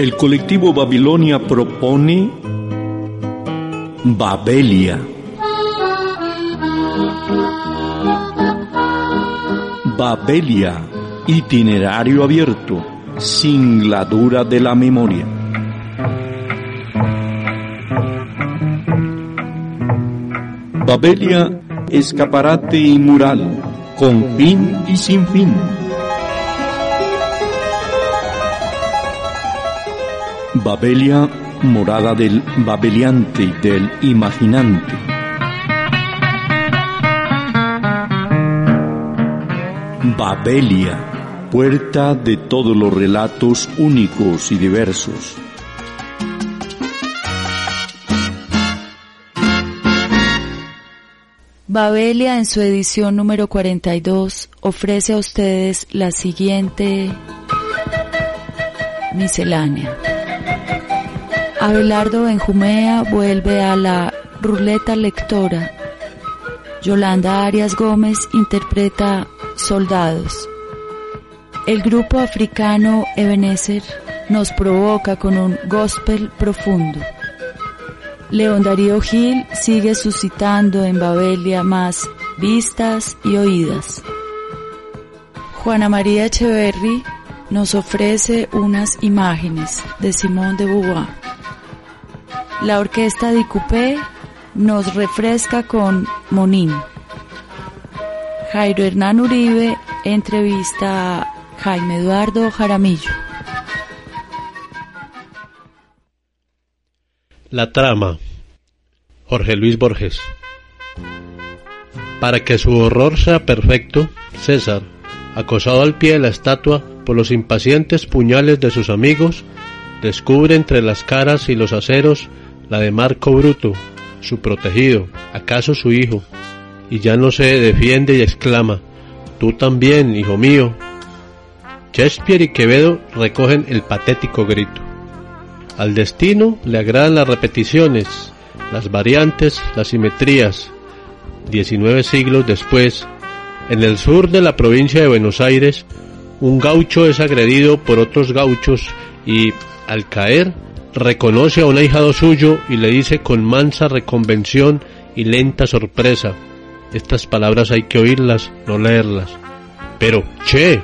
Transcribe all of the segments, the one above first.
El colectivo Babilonia propone Babelia. Babelia, itinerario abierto, singladura de la memoria. Babelia, escaparate y mural, con fin y sin fin. Babelia, morada del babeliante y del imaginante. Babelia, puerta de todos los relatos únicos y diversos. Babelia en su edición número 42 ofrece a ustedes la siguiente miscelánea. Abelardo Benjumea vuelve a la ruleta lectora. Yolanda Arias Gómez interpreta Soldados. El grupo africano Ebenezer nos provoca con un gospel profundo. León Darío Gil sigue suscitando en Babelia más vistas y oídas. Juana María Echeverry nos ofrece unas imágenes de Simón de Beauvoir. La orquesta de Coupé nos refresca con Monín. Jairo Hernán Uribe entrevista a Jaime Eduardo Jaramillo. La trama. Jorge Luis Borges. Para que su horror sea perfecto, César, acosado al pie de la estatua por los impacientes puñales de sus amigos, descubre entre las caras y los aceros la de Marco Bruto, su protegido, acaso su hijo, y ya no se defiende y exclama, tú también, hijo mío. Shakespeare y Quevedo recogen el patético grito. Al destino le agradan las repeticiones, las variantes, las simetrías. Diecinueve siglos después, en el sur de la provincia de Buenos Aires, un gaucho es agredido por otros gauchos y, al caer, reconoce a un ahijado suyo y le dice con mansa reconvención y lenta sorpresa. Estas palabras hay que oírlas, no leerlas. Pero, che,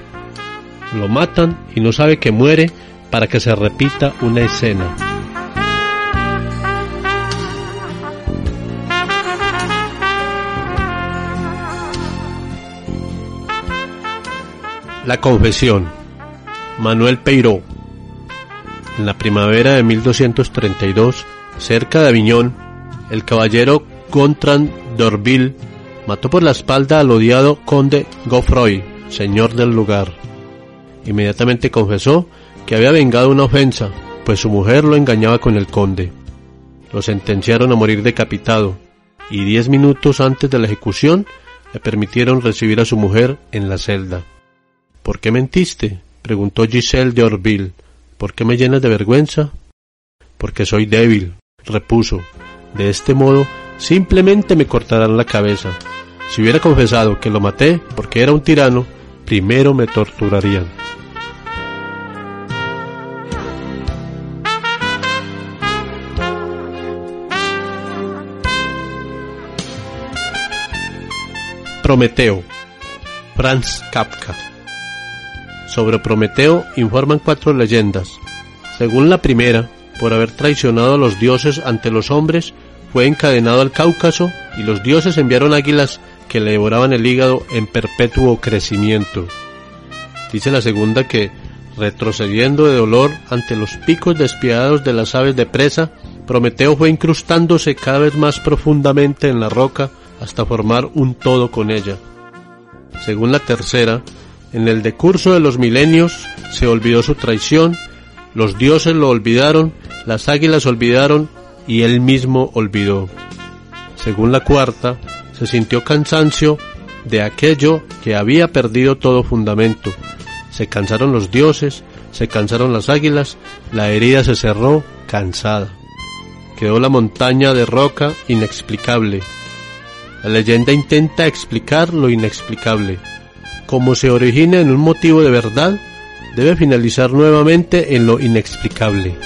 lo matan y no sabe que muere para que se repita una escena. La confesión. Manuel Peiró. En la primavera de 1232, cerca de Aviñón, el caballero Gontran d'Orville mató por la espalda al odiado conde Geoffroy, señor del lugar. Inmediatamente confesó que había vengado una ofensa, pues su mujer lo engañaba con el conde. Lo sentenciaron a morir decapitado, y diez minutos antes de la ejecución le permitieron recibir a su mujer en la celda. ¿Por qué mentiste? preguntó Giselle de Orville. ¿Por qué me llenas de vergüenza? Porque soy débil, repuso. De este modo, simplemente me cortarán la cabeza. Si hubiera confesado que lo maté porque era un tirano, primero me torturarían. Prometeo. Franz Kafka. Sobre Prometeo informan cuatro leyendas. Según la primera, por haber traicionado a los dioses ante los hombres, fue encadenado al Cáucaso y los dioses enviaron águilas que le devoraban el hígado en perpetuo crecimiento. Dice la segunda que, retrocediendo de dolor ante los picos despiadados de las aves de presa, Prometeo fue incrustándose cada vez más profundamente en la roca hasta formar un todo con ella. Según la tercera, en el decurso de los milenios se olvidó su traición, los dioses lo olvidaron, las águilas olvidaron y él mismo olvidó. Según la cuarta, se sintió cansancio de aquello que había perdido todo fundamento. Se cansaron los dioses, se cansaron las águilas, la herida se cerró cansada. Quedó la montaña de roca inexplicable. La leyenda intenta explicar lo inexplicable. Como se origina en un motivo de verdad, debe finalizar nuevamente en lo inexplicable.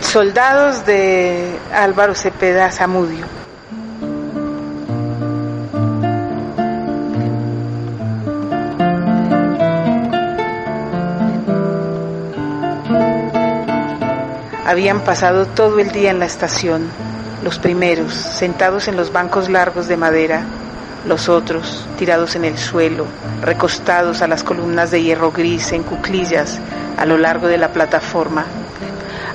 Soldados de Álvaro Cepeda Zamudio. Habían pasado todo el día en la estación, los primeros sentados en los bancos largos de madera, los otros tirados en el suelo, recostados a las columnas de hierro gris en cuclillas a lo largo de la plataforma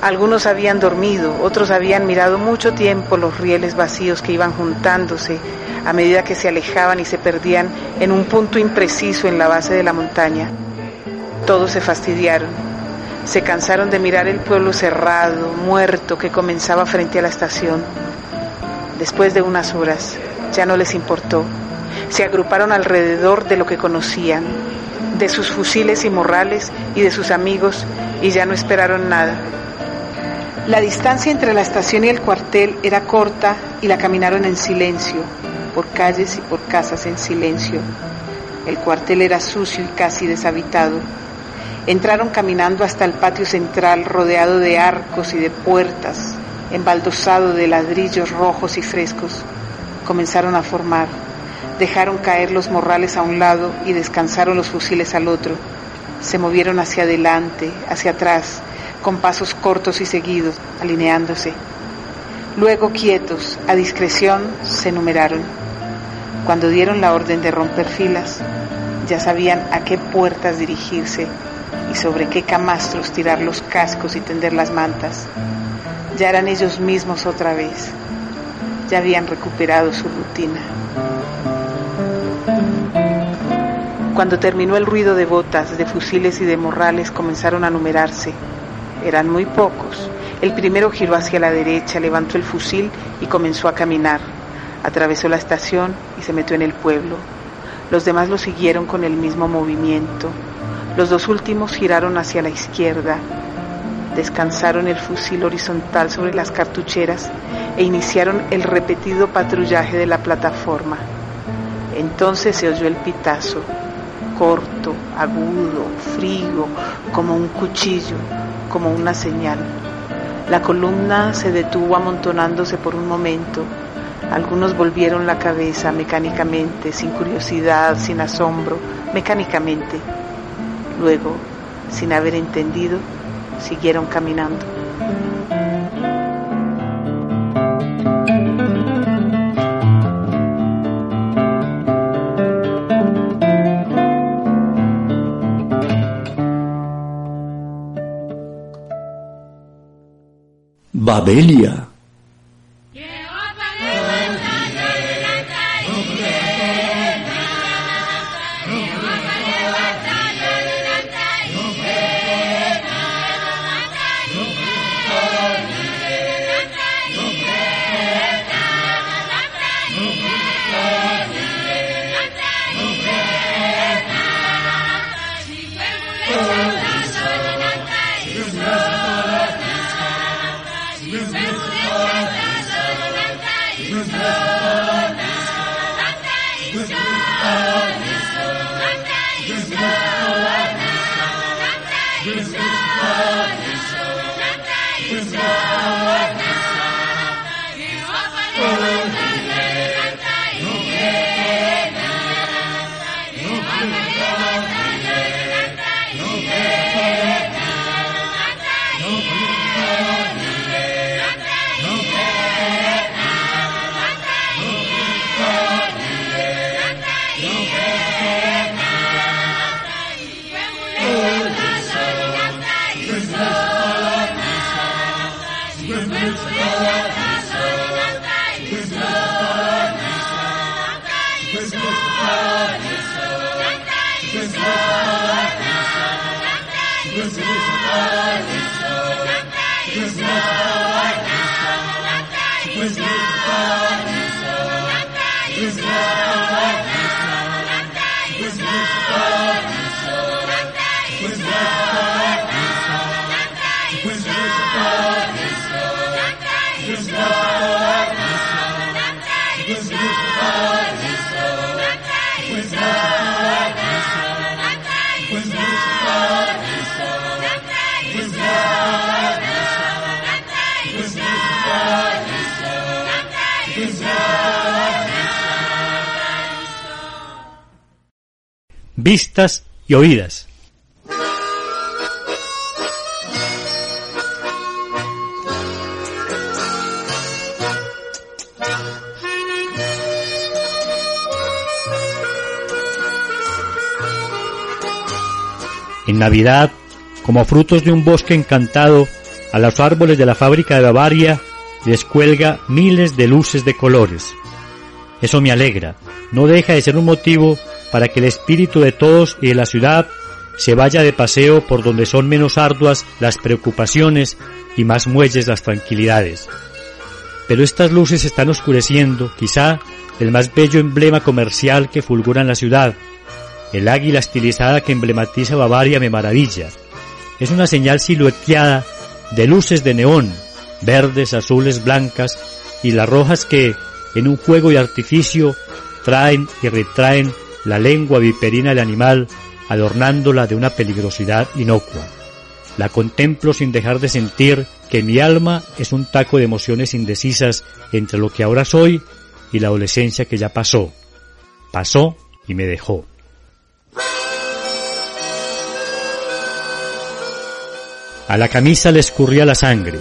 algunos habían dormido, otros habían mirado mucho tiempo los rieles vacíos que iban juntándose a medida que se alejaban y se perdían en un punto impreciso en la base de la montaña. Todos se fastidiaron. Se cansaron de mirar el pueblo cerrado, muerto, que comenzaba frente a la estación. Después de unas horas, ya no les importó. Se agruparon alrededor de lo que conocían, de sus fusiles y morrales y de sus amigos, y ya no esperaron nada. La distancia entre la estación y el cuartel era corta y la caminaron en silencio, por calles y por casas en silencio. El cuartel era sucio y casi deshabitado. Entraron caminando hasta el patio central rodeado de arcos y de puertas, embaldosado de ladrillos rojos y frescos. Comenzaron a formar. Dejaron caer los morrales a un lado y descansaron los fusiles al otro. Se movieron hacia adelante, hacia atrás, con pasos cortos y seguidos, alineándose. Luego, quietos, a discreción, se numeraron. Cuando dieron la orden de romper filas, ya sabían a qué puertas dirigirse y sobre qué camastros tirar los cascos y tender las mantas. Ya eran ellos mismos otra vez. Ya habían recuperado su rutina. Cuando terminó el ruido de botas, de fusiles y de morrales, comenzaron a numerarse eran muy pocos. El primero giró hacia la derecha, levantó el fusil y comenzó a caminar. Atravesó la estación y se metió en el pueblo. Los demás lo siguieron con el mismo movimiento. Los dos últimos giraron hacia la izquierda, descansaron el fusil horizontal sobre las cartucheras e iniciaron el repetido patrullaje de la plataforma. Entonces se oyó el pitazo, corto, agudo, frío, como un cuchillo, como una señal. La columna se detuvo amontonándose por un momento. Algunos volvieron la cabeza mecánicamente, sin curiosidad, sin asombro, mecánicamente. Luego, sin haber entendido, siguieron caminando. Babelia. Vistas y oídas. En Navidad, como frutos de un bosque encantado, a los árboles de la fábrica de Bavaria les cuelga miles de luces de colores. Eso me alegra, no deja de ser un motivo para que el espíritu de todos y de la ciudad se vaya de paseo por donde son menos arduas las preocupaciones y más muelles las tranquilidades. Pero estas luces están oscureciendo, quizá, el más bello emblema comercial que fulgura en la ciudad. El águila estilizada que emblematiza Bavaria me maravilla. Es una señal silueteada de luces de neón, verdes, azules, blancas y las rojas que, en un juego de artificio, traen y retraen la lengua viperina del animal, adornándola de una peligrosidad inocua. La contemplo sin dejar de sentir que mi alma es un taco de emociones indecisas entre lo que ahora soy y la adolescencia que ya pasó. Pasó y me dejó. A la camisa le escurría la sangre.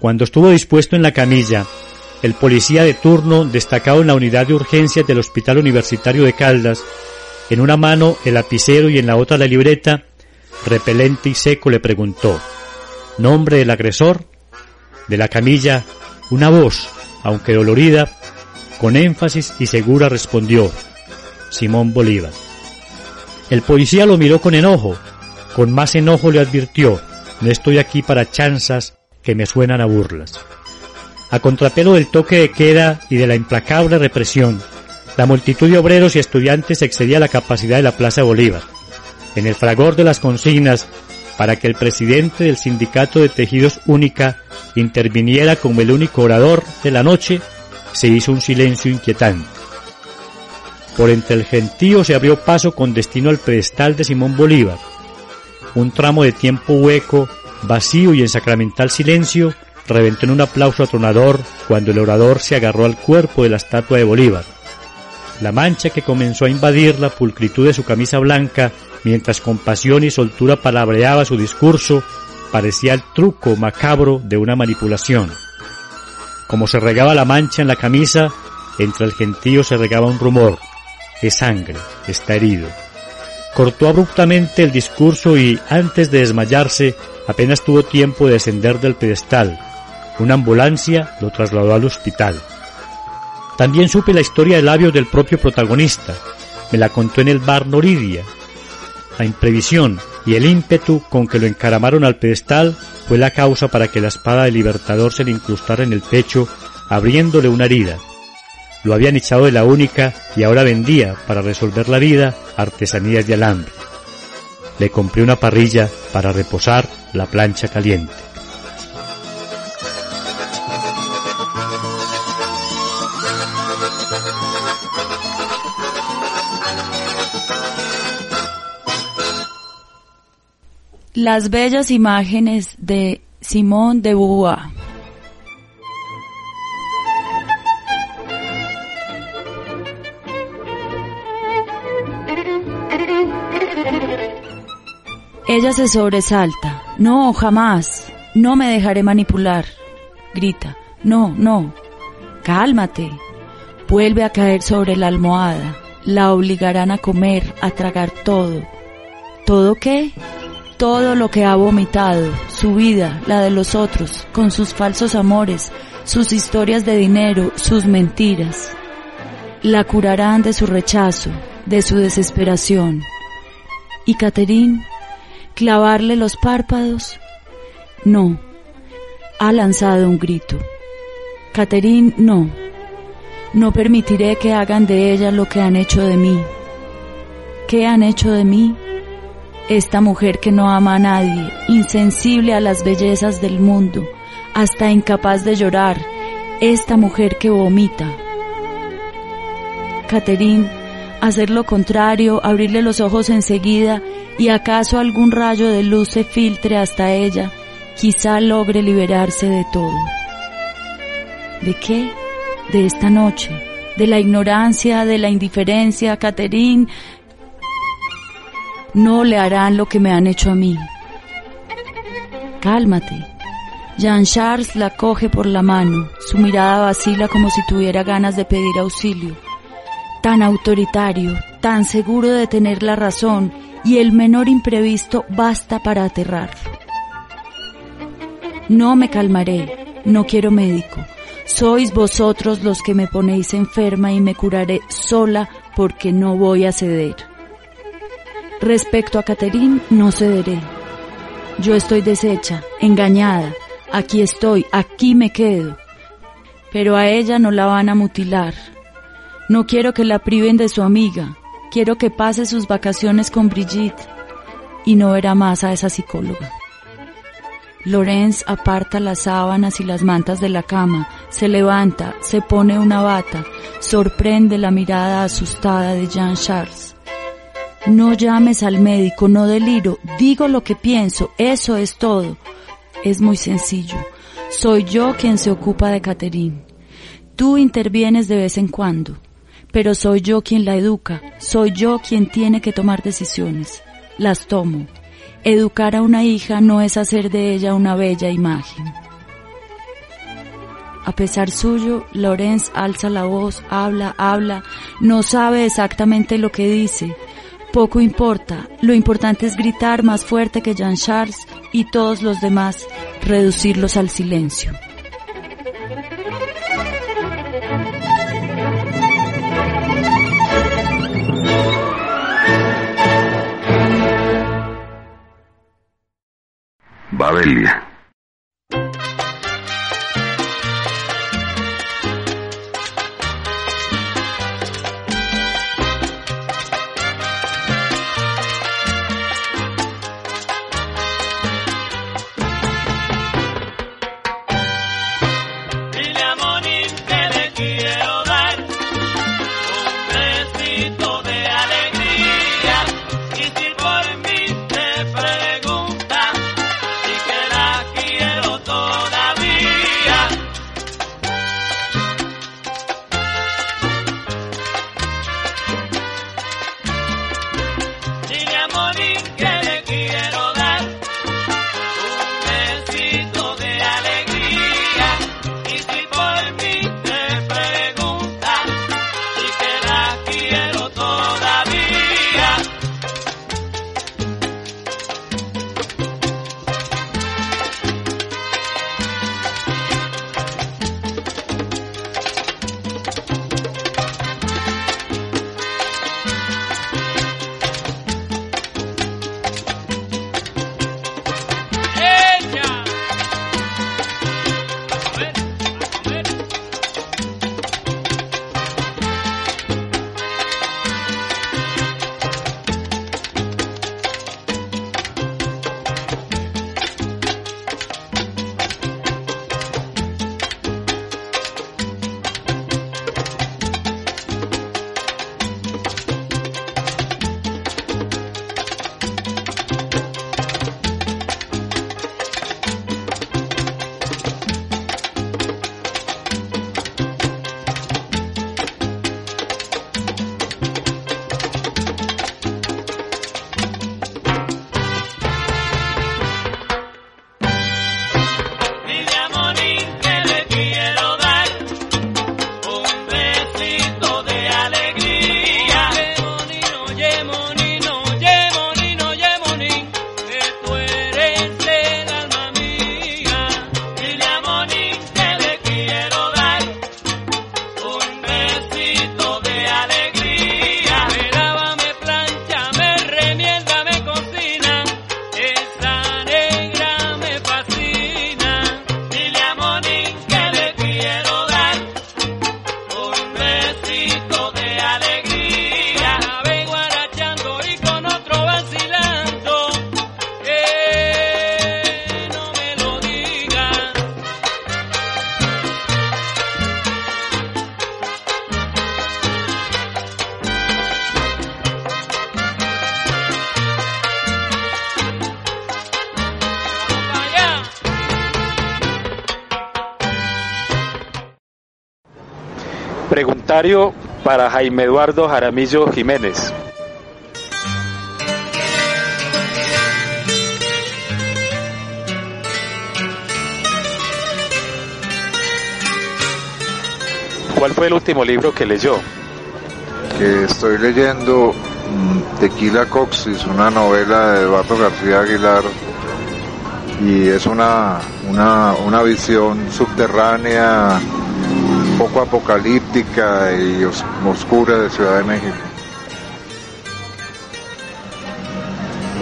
Cuando estuvo dispuesto en la camilla, el policía de turno destacado en la unidad de urgencias del Hospital Universitario de Caldas, en una mano el lapicero y en la otra la libreta, repelente y seco le preguntó, ¿nombre del agresor? De la camilla, una voz, aunque dolorida, con énfasis y segura respondió, Simón Bolívar. El policía lo miró con enojo, con más enojo le advirtió, no estoy aquí para chanzas que me suenan a burlas. A contrapelo del toque de queda y de la implacable represión, la multitud de obreros y estudiantes excedía la capacidad de la Plaza Bolívar. En el fragor de las consignas para que el presidente del sindicato de tejidos única interviniera como el único orador de la noche, se hizo un silencio inquietante. Por entre el gentío se abrió paso con destino al pedestal de Simón Bolívar. Un tramo de tiempo hueco, vacío y en sacramental silencio reventó en un aplauso atronador cuando el orador se agarró al cuerpo de la estatua de Bolívar. La mancha que comenzó a invadir la pulcritud de su camisa blanca mientras con pasión y soltura palabreaba su discurso parecía el truco macabro de una manipulación. Como se regaba la mancha en la camisa, entre el gentío se regaba un rumor. Es sangre, está herido. Cortó abruptamente el discurso y, antes de desmayarse, apenas tuvo tiempo de descender del pedestal, una ambulancia lo trasladó al hospital. También supe la historia de labios del propio protagonista. Me la contó en el bar Noridia. La imprevisión y el ímpetu con que lo encaramaron al pedestal fue la causa para que la espada del libertador se le incrustara en el pecho, abriéndole una herida. Lo habían echado de la única y ahora vendía, para resolver la vida, artesanías de alambre. Le compré una parrilla para reposar la plancha caliente. Las bellas imágenes de Simón de Beauvoir. Ella se sobresalta. No, jamás. No me dejaré manipular. Grita. No, no. Cálmate. Vuelve a caer sobre la almohada. la obligarán a comer, a tragar todo. ¿Todo qué? Todo lo que ha vomitado, su vida, la de los otros, con sus falsos amores, sus historias de dinero, sus mentiras. La curarán de su rechazo, de su desesperación. ¿Y Caterín? ¿Clavarle los párpados? No. Ha lanzado un grito. Caterín, no. No permitiré que hagan de ella lo que han hecho de mí. ¿Qué han hecho de mí? Esta mujer que no ama a nadie, insensible a las bellezas del mundo, hasta incapaz de llorar, esta mujer que vomita. Caterín, hacer lo contrario, abrirle los ojos enseguida y acaso algún rayo de luz se filtre hasta ella, quizá logre liberarse de todo. ¿De qué? De esta noche, de la ignorancia, de la indiferencia, Caterín, no le harán lo que me han hecho a mí. Cálmate. Jean Charles la coge por la mano, su mirada vacila como si tuviera ganas de pedir auxilio. Tan autoritario, tan seguro de tener la razón y el menor imprevisto basta para aterrarlo. No me calmaré, no quiero médico. Sois vosotros los que me ponéis enferma y me curaré sola porque no voy a ceder. Respecto a Caterín, no cederé. Yo estoy deshecha, engañada. Aquí estoy, aquí me quedo. Pero a ella no la van a mutilar. No quiero que la priven de su amiga. Quiero que pase sus vacaciones con Brigitte. Y no verá más a esa psicóloga. Lorenz aparta las sábanas y las mantas de la cama, se levanta, se pone una bata, sorprende la mirada asustada de Jean Charles. No llames al médico, no deliro, digo lo que pienso, eso es todo. Es muy sencillo. Soy yo quien se ocupa de Caterín. Tú intervienes de vez en cuando, pero soy yo quien la educa, soy yo quien tiene que tomar decisiones. Las tomo. Educar a una hija no es hacer de ella una bella imagen. A pesar suyo, Lorenz alza la voz, habla, habla, no sabe exactamente lo que dice, poco importa, lo importante es gritar más fuerte que Jean Charles y todos los demás, reducirlos al silencio. Babelia. Para Jaime Eduardo Jaramillo Jiménez. ¿Cuál fue el último libro que leyó? Que estoy leyendo mm, Tequila Coxis, una novela de Eduardo García Aguilar, y es una, una, una visión subterránea, poco apocalíptica y oscura de Ciudad de México.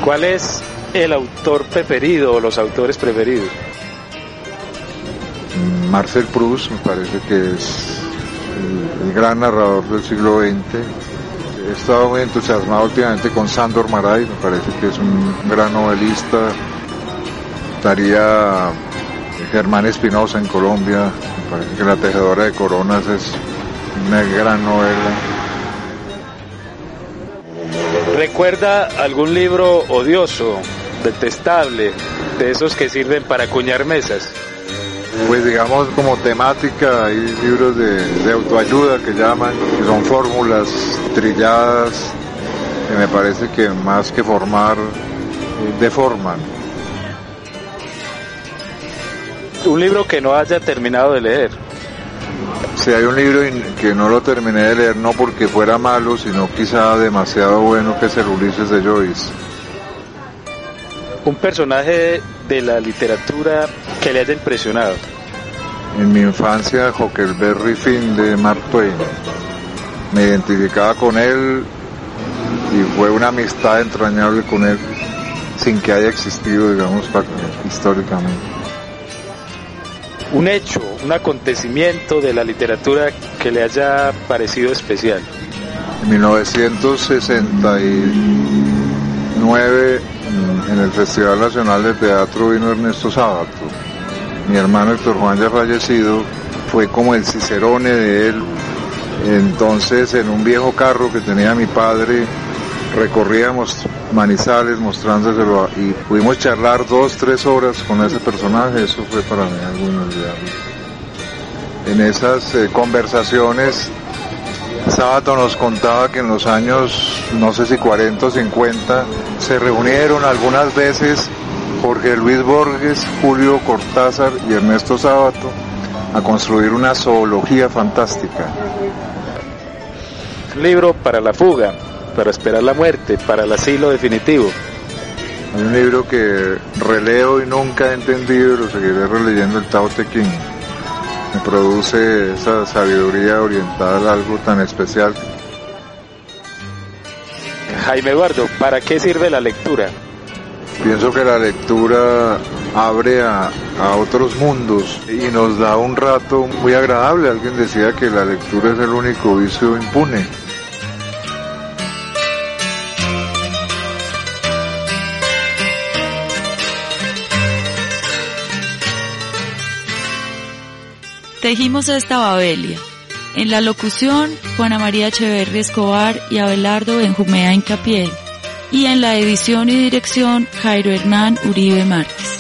¿Cuál es el autor preferido o los autores preferidos? Marcel Proust me parece que es el, el gran narrador del siglo XX. He estado muy entusiasmado últimamente con Sandor Maray, me parece que es un gran novelista. Estaría Germán Espinosa en Colombia, me parece que La Tejedora de Coronas es una gran novela. ¿Recuerda algún libro odioso, detestable, de esos que sirven para acuñar mesas? Pues digamos como temática, hay libros de, de autoayuda que llaman, que son fórmulas trilladas, que me parece que más que formar, eh, deforman. Un libro que no haya terminado de leer. Si hay un libro que no lo terminé de leer, no porque fuera malo, sino quizá demasiado bueno, que es el Ulises de Joyce. Un personaje de la literatura que le haya impresionado. En mi infancia, Huckleberry Finn de Mark Twain. Me identificaba con él y fue una amistad entrañable con él, sin que haya existido, digamos, históricamente. Un hecho, un acontecimiento de la literatura que le haya parecido especial. En 1969, mm, en el Festival Nacional de Teatro vino Ernesto Sábato. Mi hermano Héctor Juan ya fallecido fue como el cicerone de él. Entonces, en un viejo carro que tenía mi padre, recorríamos Manizales mostrándoselo y pudimos charlar dos, tres horas con ese personaje. Eso fue para mí algo inolvidable. En esas eh, conversaciones Sábato nos contaba que en los años, no sé si 40 o 50, se reunieron algunas veces Jorge Luis Borges, Julio Cortázar y Ernesto Sábato a construir una zoología fantástica. Libro para la fuga, para esperar la muerte, para el asilo definitivo. Hay un libro que releo y nunca he entendido y lo seguiré releyendo, el Tao Te Ching. Me produce esa sabiduría oriental, algo tan especial. Jaime Eduardo, ¿para qué sirve la lectura? Pienso que la lectura abre a, a otros mundos y nos da un rato muy agradable. Alguien decía que la lectura es el único vicio impune. Tejimos esta Babelia. En la locución, Juana María Echeverri Escobar y Abelardo Benjumea Incapié. Y en la edición y dirección, Jairo Hernán Uribe Márquez.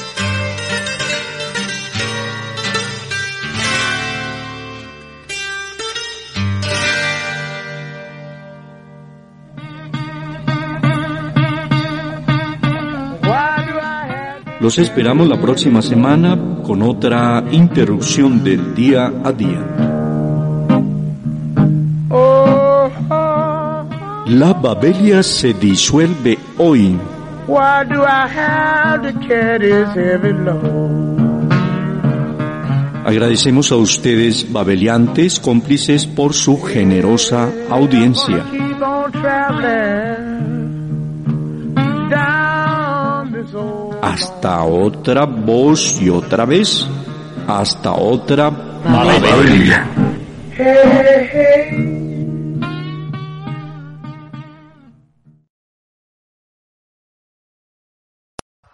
Los esperamos la próxima semana con otra interrupción del día a día. La Babelia se disuelve hoy. Why do I have to carry this heavy load? Agradecemos a ustedes, babeliantes, cómplices, por su generosa audiencia. Hasta otra voz y otra vez. Hasta otra hey.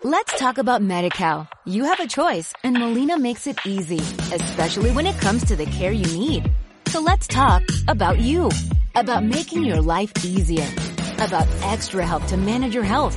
Let's talk about MediCal. You have a choice and Molina makes it easy, especially when it comes to the care you need. So let's talk about you, about making your life easier, about extra help to manage your health.